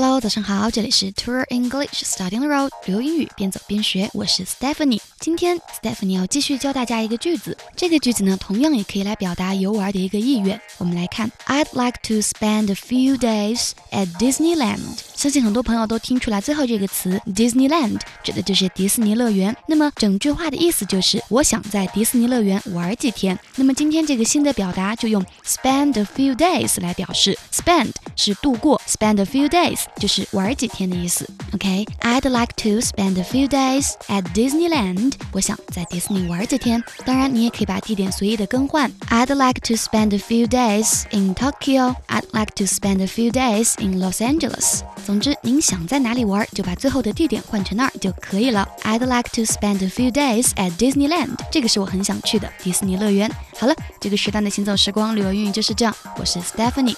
Hello，早上好，这里是 Tour English Study on the road，旅游英语边走边学，我是 Stephanie。今天 Stephanie 要继续教大家一个句子，这个句子呢，同样也可以来表达游玩的一个意愿。我们来看，I'd like to spend a few days at Disneyland。相信很多朋友都听出来最后这个词 Disneyland 指的就是迪士尼乐园。那么整句话的意思就是我想在迪士尼乐园玩几天。那么今天这个新的表达就用 spend a few days 来表示，spend 是度过，spend a few days 就是玩几天的意思。OK，I'd like to spend a few days at Disneyland。我想在迪士尼玩几天。当然，你也可以把地点随意的更换。I'd like to spend a few days in Tokyo. I'd like to spend a few days in Los Angeles. 总之，您想在哪里玩，就把最后的地点换成那儿就可以了。I'd like to spend a few days at Disneyland。这个是我很想去的迪士尼乐园。好了，这个时段的行走时光旅游英语就是这样。我是 Stephanie。